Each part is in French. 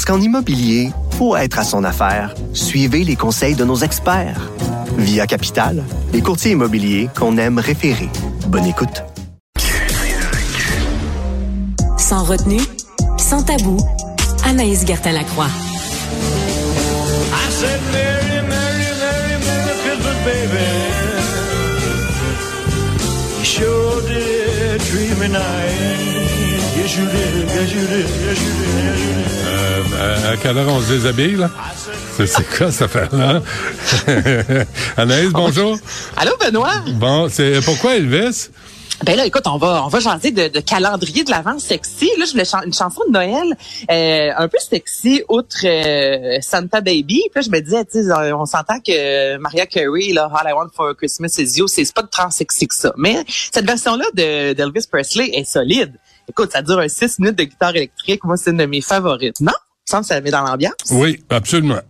Parce qu'en immobilier, pour être à son affaire, suivez les conseils de nos experts. Via Capital, les courtiers immobiliers qu'on aime référer. Bonne écoute. Sans retenue, sans tabou, Anaïs Gertin-Lacroix. I said, Mary, Mary, Mary, Mary Christmas, baby. You sure did treat me nice. Euh, à quelle heure on se déshabille, là? C'est, quoi cette affaire-là? Anaïs, bonjour. Allô, Benoît? Bon, c'est pourquoi Elvis? Ben là, écoute, on va on va jaser de, de calendrier de l'avant sexy. Là, je voulais chan- une chanson de Noël euh, un peu sexy, outre euh, Santa Baby. Puis là, je me disais, tu sais, on s'entend que Mariah Carey, là, All I Want for Christmas is You, c'est pas de tant sexy que ça. Mais cette version-là de d'Elvis Presley est solide. Écoute, ça dure un 6 minutes de guitare électrique. Moi, c'est une de mes favorites. Non? Ça me semble que ça met dans l'ambiance. Oui, absolument.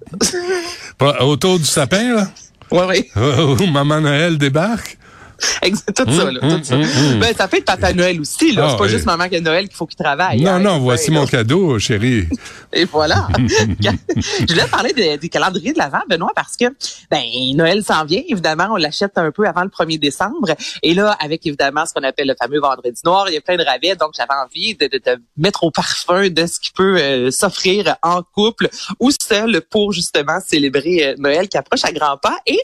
Autour du sapin, là? Oui, oui. Où Maman Noël débarque? Tout ça, là, tout ça. hum, hum. Ben, ça fait Papa Noël aussi, là. Ah, c'est pas oui. juste Maman que Noël qu'il faut qu'il travaille. Non, hein. non, voici mon là. cadeau, chérie. Et voilà. je voulais parler de- des calendriers de l'Avent, Benoît, parce que ben Noël s'en vient. Évidemment, on l'achète un peu avant le 1er décembre. Et là, avec évidemment ce qu'on appelle le fameux vendredi noir, il y a plein de rabais. Donc, j'avais envie de, de, de mettre au parfum de ce qui peut euh, s'offrir en couple ou seul pour justement célébrer euh, Noël qui approche à grands pas. Et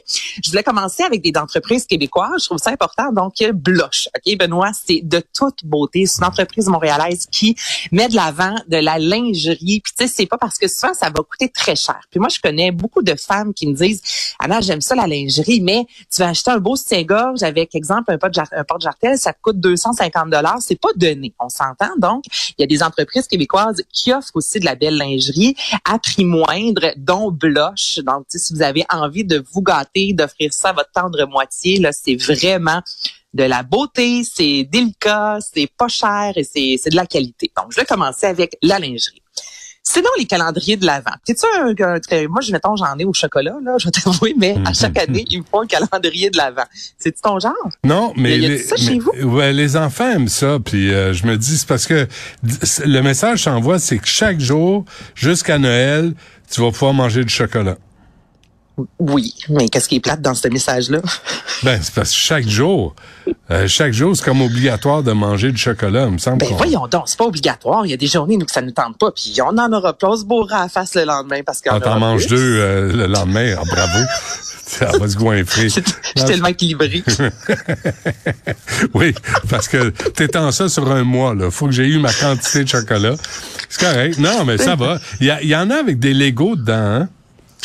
je voulais commencer avec des entreprises québécoises. Je trouve ça important. Donc, Bloche. OK, Benoît, c'est de toute beauté. C'est une entreprise montréalaise qui met de l'avant de la lingerie. Puis tu sais, c'est pas parce que souvent ça va coûter très cher. Puis moi, je connais beaucoup de femmes qui me disent, Anna, j'aime ça la lingerie, mais tu vas acheter un beau soutien-gorge avec, exemple, un porte un porte-jartel, ça te coûte 250 dollars. C'est pas donné, on s'entend. Donc, il y a des entreprises québécoises qui offrent aussi de la belle lingerie à prix moindre, dont Bloche. Donc, si vous avez envie de vous gâter, d'offrir ça à votre tendre moitié, là, c'est vraiment de la beauté, c'est délicat, c'est pas cher et c'est c'est de la qualité. Donc, je vais commencer avec la lingerie. Sinon, les calendriers de l'Avent. C'est-tu un, un très- moi, je mettons, j'en ai au chocolat, là, je vais t'avouer, mais à chaque année, il me faut un calendrier de l'Avent. C'est-tu ton genre? Non, mais, y a les, ça chez mais- vous? ouais, les enfants aiment ça. Puis euh, je me dis, c'est parce que le message que j'envoie, c'est que chaque jour, jusqu'à Noël, tu vas pouvoir manger du chocolat. Oui, mais qu'est-ce qui est plate dans ce message-là? Ben, c'est parce que chaque jour, euh, chaque jour, c'est comme obligatoire de manger du chocolat, il me semble. Ben voyons donc, c'est pas obligatoire. Il y a des journées, nous, que ça nous tente pas, puis on en aura pas. On se bourra à la face le lendemain parce qu'on Quand t'en plus. deux euh, le lendemain, ah, bravo. Ça va se goinfrer. Je suis tellement équilibré. Oui, parce que t'étends ça sur un mois, là. Faut que j'ai eu ma quantité de chocolat. C'est correct. Non, mais ça va. Il y, y en a avec des Legos dedans, hein?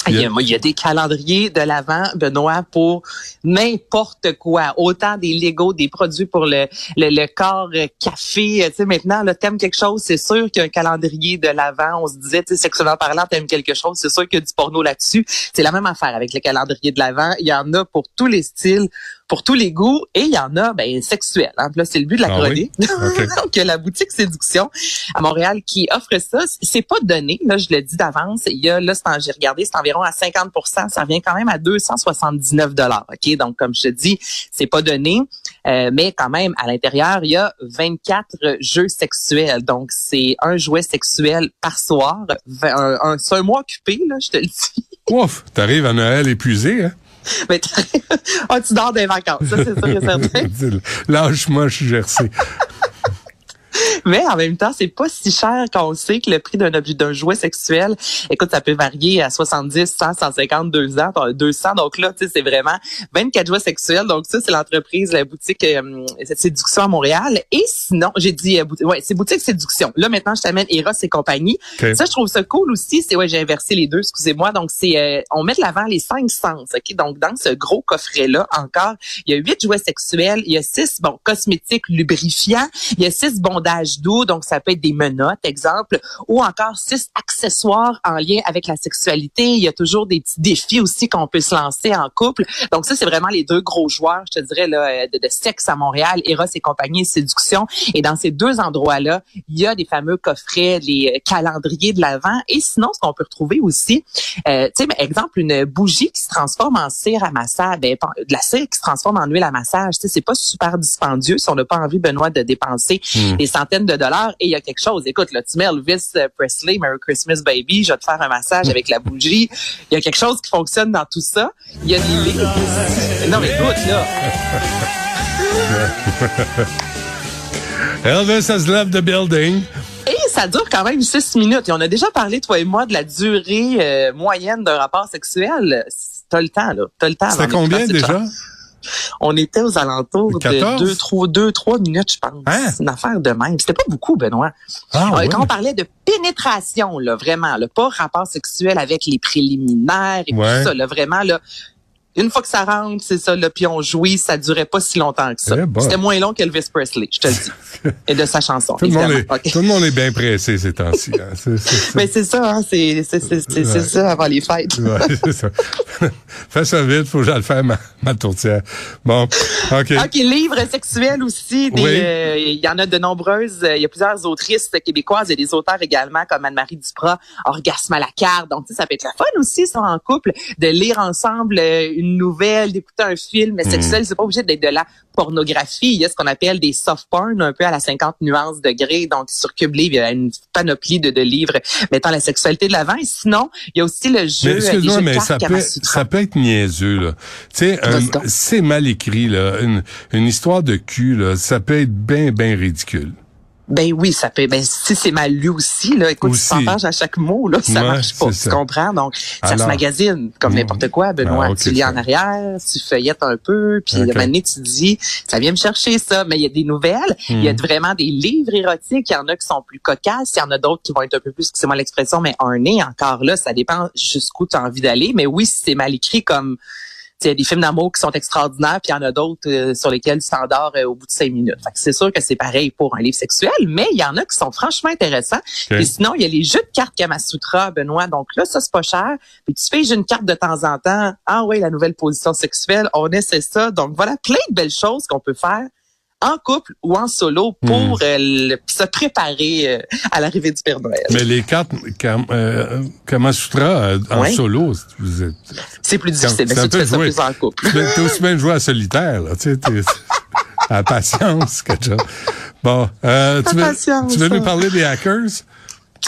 Il y, a, il y a des calendriers de l'avant, Benoît, pour n'importe quoi. Autant des Legos, des produits pour le, le, le corps euh, café. Euh, Tu sais, maintenant, là, t'aimes quelque chose, c'est sûr qu'il y a un calendrier de l'avant. On se disait, tu sais, sexuellement parlant, t'aimes quelque chose, c'est sûr qu'il y a du porno là-dessus. C'est la même affaire avec le calendrier de l'avant. Il y en a pour tous les styles, pour tous les goûts, et il y en a, ben, sexuels. Hein. Là, c'est le but de la Ah oui? chronique. Donc, la boutique Séduction à Montréal qui offre ça. C'est pas donné, là, je le dis d'avance. Il y a, là, j'ai regardé, c'est environ à 50% Ça revient quand même à 279 dollars. OK? Donc, comme je te dis, c'est pas donné. Euh, mais quand même, à l'intérieur, il y a 24 jeux sexuels. Donc, c'est un jouet sexuel par soir. Un, un- c'est un mois occupé, là, je te le dis. Ouf, t'arrives à Noël épuisé, hein? Mais ah, tu dors des vacances, ça, c'est sûr et certain. Lâche-moi, je suis gercé. Mais en même temps, c'est pas si cher qu'on sait que le prix d'un objet d'un jouet sexuel, écoute, ça peut varier à 70, 100, 150, 200, 200. Donc là, tu sais, c'est vraiment 24 jouets sexuels. Donc ça, c'est l'entreprise, la boutique euh, cette séduction à Montréal. Et sinon, j'ai dit, euh, ouais, c'est boutique séduction. Là, maintenant, je t'amène Eros et compagnie. Ça, je trouve ça cool aussi. C'est ouais, j'ai inversé les deux, excusez-moi. Donc c'est, euh, on met de l'avant les cinq sens. Ok, donc dans ce gros coffret là, encore, il y a huit jouets sexuels, il y a six bon cosmétiques lubrifiants, il y a six bondages doux, donc ça peut être des menottes, exemple, ou encore six accessoires en lien avec la sexualité. Il y a toujours des petits défis aussi qu'on peut se lancer en couple. Donc ça, c'est vraiment les deux gros joueurs, je te dirais, là, de, de sexe à Montréal, Eros et compagnie, séduction. Et dans ces deux endroits-là, il y a des fameux coffrets, les euh, calendriers de l'Avent. Et sinon, ce qu'on peut retrouver aussi, euh, tu sais, exemple, une bougie qui se transforme en cire à massage, ben, de la cire qui se transforme en huile à massage, tu sais, c'est pas super dispendieux si on n'a pas envie, Benoît, de dépenser Hmm. des centaines de dollars. Et il y a quelque chose, écoute, là, tu mets Elvis euh, Presley, Merry Christmas Baby, je vais te faire un massage avec la bougie. Il y a quelque chose qui fonctionne dans tout ça. Il y a des. Non, mais écoute, là, Elvis has left the building. Et ça dure quand même six minutes. Et on a déjà parlé, toi et moi, de la durée euh, moyenne d'un rapport sexuel. T'as le temps, là. T'as le temps. C'était combien déjà? On était aux alentours 14? de deux, trois, deux, trois minutes, je pense. Hein? C'est une affaire de même. C'était pas beaucoup, Benoît. Ah, Euh. Quand on parlait de pénétration, là, vraiment, là, pas rapport sexuel avec les préliminaires et Ouais. tout ça, là, vraiment, là, une fois que ça rentre, c'est ça, là, puis on jouit, ça durait pas si longtemps que ça. Eh. C'était moins long qu'Elvis Presley, je te le dis. et de sa chanson, Tout le, monde est, tout le monde est bien pressé ces temps-ci. hein. Mais c'est ça, hein, c'est c'est c'est c'est c'est Ouais. ça avant les fêtes. Ouais, c'est ça. Fais ça vite, faut que j'aille faire ma, ma tourtière. Bon, OK. OK, livres sexuels aussi. Oui. euh, Il y en a de nombreuses. euh, Il y a plusieurs autrices québécoises. A des auteurs également comme Anne-Marie Duprat, Orgasme à la carte. Donc, ça peut être la fun aussi, ça, en couple, de lire ensemble euh, une nouvelle, d'écouter un film Hmm. sexuel. C'est pas obligé d'être de la pornographie. Il y a ce qu'on appelle des soft porn, un peu à la 50 nuances degrés. Donc, sur Cube Livre, il y a une panoplie de, de livres mettant la sexualité de l'avant. Et sinon, il y a aussi le jeu, Mais euh, les excuse-moi, mais ça peut, Kamasutra. ça peut être niaiseux, là. Tu sais, donc. c'est mal écrit, là. Une, une histoire de cul, là, ça peut être bien, bien ridicule. Ben oui, ça peut. Ben si c'est mal lu aussi, là, écoute, Aussi. tu t'engages à chaque mot, là, ça Ouais, marche pas. Tu ça. comprends? Donc, ça se magazine comme Mm. n'importe quoi, Benoît. Ah, ok, tu lis en arrière, tu feuillettes un peu, puis Ok. à un moment donné, tu dis, ça vient me chercher ça. Mais il y a des nouvelles, il y a Mm. vraiment des livres érotiques. Il y en a qui sont plus cocasses, il y en a d'autres qui vont être un peu plus, c'est moi l'expression, mais un nez encore là, ça dépend jusqu'où tu as envie d'aller. Mais oui, si c'est mal écrit comme il y a des films d'amour qui sont extraordinaires, puis il y en a d'autres euh, sur lesquels tu t'endors euh, au bout de cinq minutes. Fait que c'est sûr que c'est pareil pour un livre sexuel, mais il y en a qui sont franchement intéressants. Et sinon, il y a les jeux de cartes Kamasutra, Benoît. Donc là, ça, c'est pas cher. Puis tu fais une carte de temps en temps. Ah oui, la nouvelle position sexuelle, on essaie ça. Donc voilà, plein de belles choses qu'on peut faire en couple ou en solo pour euh, le- se préparer euh, à l'arrivée du Père Noël. Mais les cartes Kam, euh, Kamasutra euh, en Ouais. solo, c'est- vous êtes- C'est plus difficile, C'est mais un peu joué. plus en couple. tu peux aussi bien jouer à solitaire, là. Tu sais, t'es- à patience, quelque chose. Bon, euh, tu veux, patience, tu veux nous parler des hackers?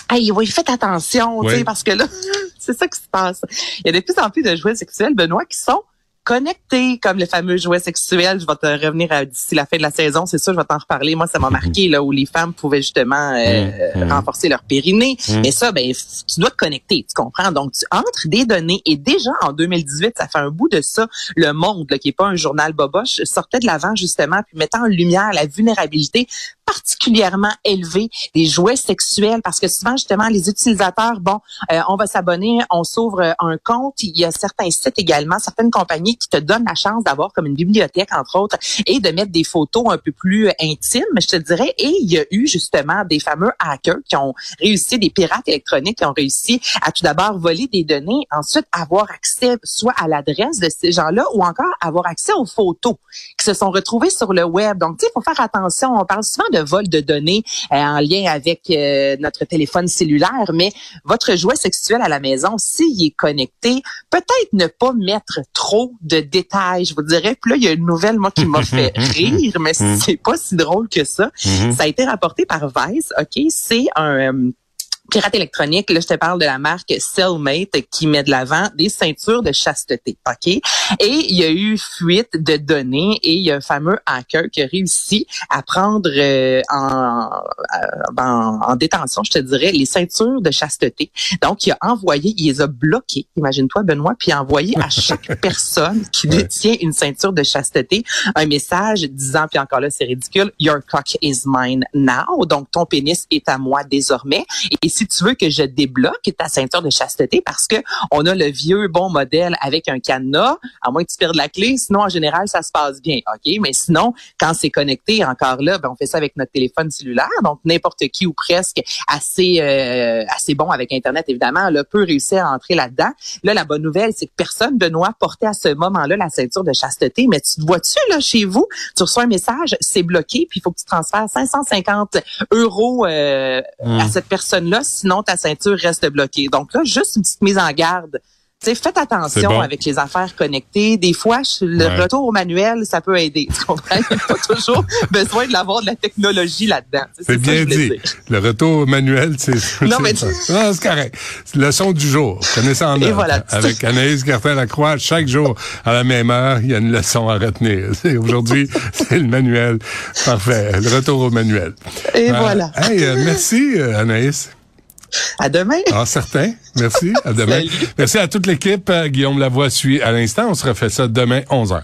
Hey, oui, faites attention, Oui. parce que là, c'est ça qui se passe. Il y a de plus en plus de jouets sexuels, Benoît, qui sont connectés comme le fameux jouet sexuel. Je vais te revenir à- d'ici la fin de la saison, c'est ça, je vais t'en reparler. Moi, ça m'a marqué là où les femmes pouvaient justement euh, Mhm. renforcer leur périnée. Mhm. Mais ça, ben, tu dois te connecter, tu comprends? Donc, tu entres des données et déjà en 2018, ça fait un bout de ça. Le Monde, là, qui est pas un journal boboche, sortait de l'avant justement, puis mettant en lumière la vulnérabilité particulièrement élevée des jouets sexuels parce que souvent justement les utilisateurs bon euh, on va s'abonner on s'ouvre un compte. Il y a certains sites également certaines compagnies qui te donnent la chance d'avoir comme une bibliothèque entre autres et de mettre des photos un peu plus intimes je te dirais. Et il y a eu justement des fameux hackers qui ont réussi des pirates électroniques qui ont réussi à tout d'abord voler des données ensuite avoir accès soit à l'adresse de ces gens-là ou encore avoir accès aux photos qui se sont retrouvées sur le web. Donc tu sais faut faire attention. On parle souvent de vol de données euh, en lien avec euh, notre téléphone cellulaire, mais votre jouet sexuel à la maison, s'il est connecté, peut-être ne pas mettre trop de détails, je vous dirais. Puis là, il y a une nouvelle, moi, qui m'a fait rire, mais c'est pas si drôle que ça. Ça a été rapporté par Vice, OK? C'est un... pirate électronique, là, je te parle de la marque Cellmate qui met de l'avant des ceintures de chasteté, OK? Et il y a eu fuite de données et il y a un fameux hacker qui a réussi à prendre euh, en, euh, en, en détention, je te dirais, les ceintures de chasteté. Donc, il a envoyé, il les a bloquées, imagine-toi, Benoît, puis il a envoyé à chaque personne qui Ouais. détient une ceinture de chasteté un message disant, puis encore là, c'est ridicule, Your cock is mine now. Donc, ton pénis est à moi désormais. Et si tu veux que je débloque ta ceinture de chasteté, parce que on a le vieux bon modèle avec un cadenas, à moins que tu perdes la clé, sinon en général ça se passe bien, ok? Mais sinon, quand c'est connecté, encore là, ben, on fait ça avec notre téléphone cellulaire, donc n'importe qui ou presque assez euh, assez bon avec Internet évidemment, là, peut réussir à entrer là-dedans. Là, la bonne nouvelle, c'est que personne, Benoît, portait à ce moment-là la ceinture de chasteté, mais tu te vois-tu là chez vous, tu reçois un message, c'est bloqué, puis il faut que tu transfères 550 euros euh, Hmm. à cette personne-là, sinon ta ceinture reste bloquée. Donc là, juste une petite mise en garde. T'sais, faites attention bon. avec les affaires connectées. Des fois, le Ouais. retour au manuel, ça peut aider. Tu comprends? Il n'y a pas toujours besoin de l'avoir de la technologie là-dedans. C'est ça bien dit. Le retour manuel, c'est... Non, mais- ça. Non, c'est correct. Leçon du jour. Connaissez en Et note. voilà. Avec Anaïs Gertin-Lacroix, chaque jour, à la même heure, il y a une leçon à retenir. Aujourd'hui, c'est le manuel. Parfait. Le retour au manuel. Et Euh, voilà. Hey, euh, merci, euh, Anaïs. À demain. Ah, certain. Merci. À demain. Merci à toute l'équipe. Euh, Guillaume Lavoie suit à l'instant. On se refait ça demain, 11h.